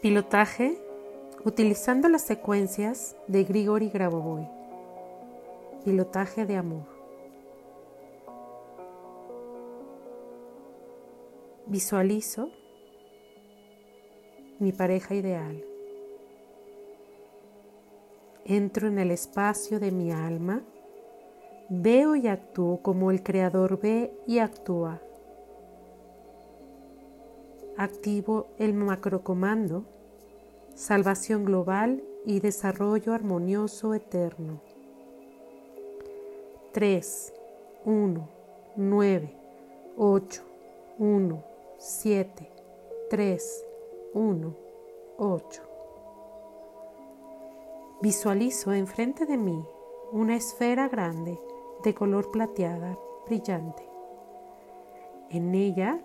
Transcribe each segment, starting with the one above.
Pilotaje utilizando las secuencias de Grigori Grabovoi. Pilotaje de amor. Visualizo mi pareja ideal. Entro en el espacio de mi alma, veo y actúo como el Creador ve y actúa activo el macrocomando, salvación global y desarrollo armonioso eterno. 3, 1, 9, 8, 1, 7, 3, 1, 8. Visualizo enfrente de mí una esfera grande de color plateada brillante. En ella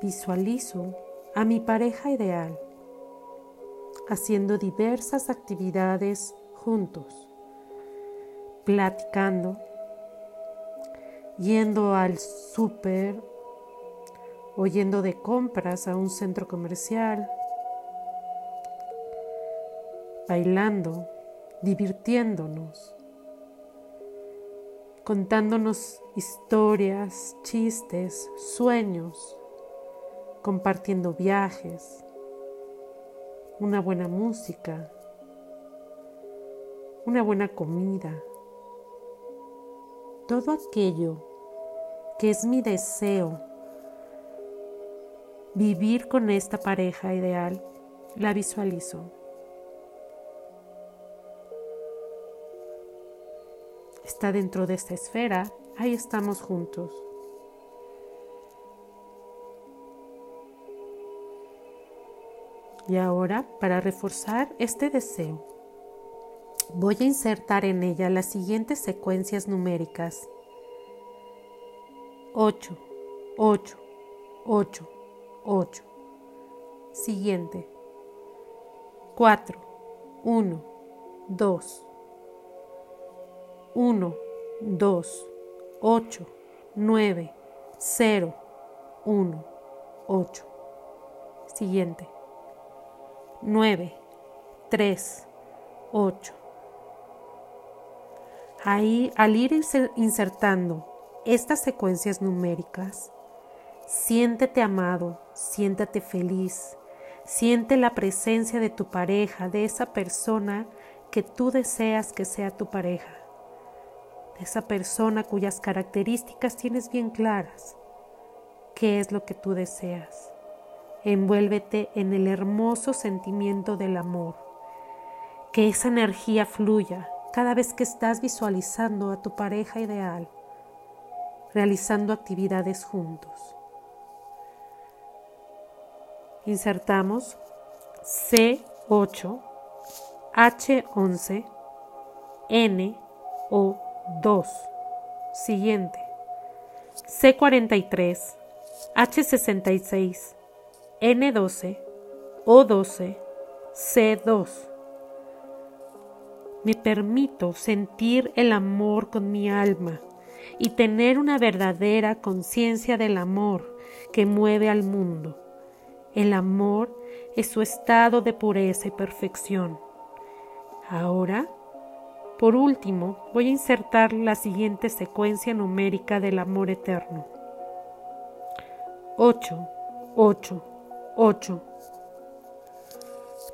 visualizo a mi pareja ideal, haciendo diversas actividades juntos, platicando, yendo al súper o yendo de compras a un centro comercial, bailando, divirtiéndonos, contándonos historias, chistes, sueños compartiendo viajes, una buena música, una buena comida, todo aquello que es mi deseo, vivir con esta pareja ideal, la visualizo. Está dentro de esta esfera, ahí estamos juntos. Y ahora, para reforzar este deseo, voy a insertar en ella las siguientes secuencias numéricas. 8, 8, 8, 8. Siguiente. 4, 1, 2. 1, 2, 8, 9, 0, 1, 8. Siguiente. 9, 3, 8. Ahí, al ir insertando estas secuencias numéricas, siéntete amado, siéntate feliz, siente la presencia de tu pareja, de esa persona que tú deseas que sea tu pareja, de esa persona cuyas características tienes bien claras, qué es lo que tú deseas. Envuélvete en el hermoso sentimiento del amor. Que esa energía fluya cada vez que estás visualizando a tu pareja ideal, realizando actividades juntos. Insertamos C8, H11, N o 2. Siguiente. C43, H66, N12, O12, C2. Me permito sentir el amor con mi alma y tener una verdadera conciencia del amor que mueve al mundo. El amor es su estado de pureza y perfección. Ahora, por último, voy a insertar la siguiente secuencia numérica del amor eterno. 8, 8, 8,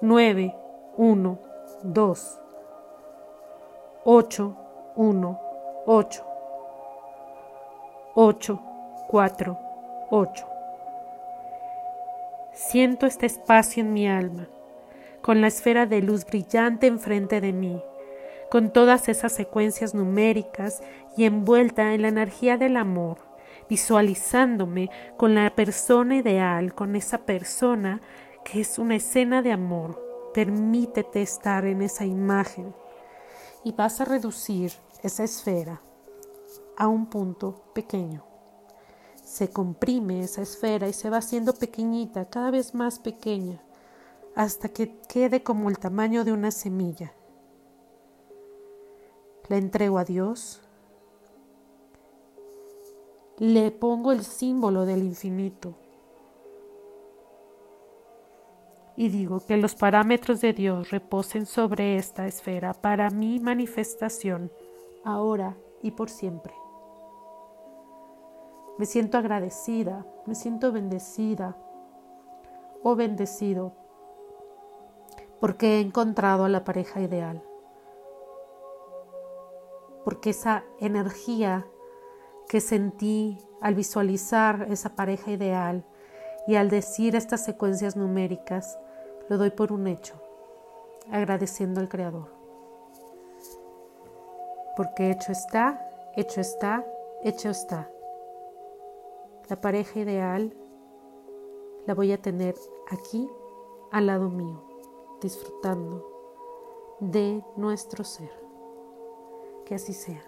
9, 1, 2, 8, 1, 8, 8, 4, 8. Siento este espacio en mi alma, con la esfera de luz brillante enfrente de mí, con todas esas secuencias numéricas y envuelta en la energía del amor visualizándome con la persona ideal, con esa persona que es una escena de amor. Permítete estar en esa imagen y vas a reducir esa esfera a un punto pequeño. Se comprime esa esfera y se va haciendo pequeñita, cada vez más pequeña, hasta que quede como el tamaño de una semilla. La entrego a Dios le pongo el símbolo del infinito. y digo que los parámetros de Dios reposen sobre esta esfera para mi manifestación, ahora y por siempre. Me siento agradecida, me siento bendecida o bendecido porque he encontrado a la pareja ideal, porque esa energía que sentí al visualizar esa pareja ideal y al decir estas secuencias numéricas, lo doy por un hecho, agradeciendo al Creador. Porque hecho está, hecho está, hecho está. La pareja ideal la voy a tener aquí al lado mío, disfrutando de nuestro ser. Que así sea.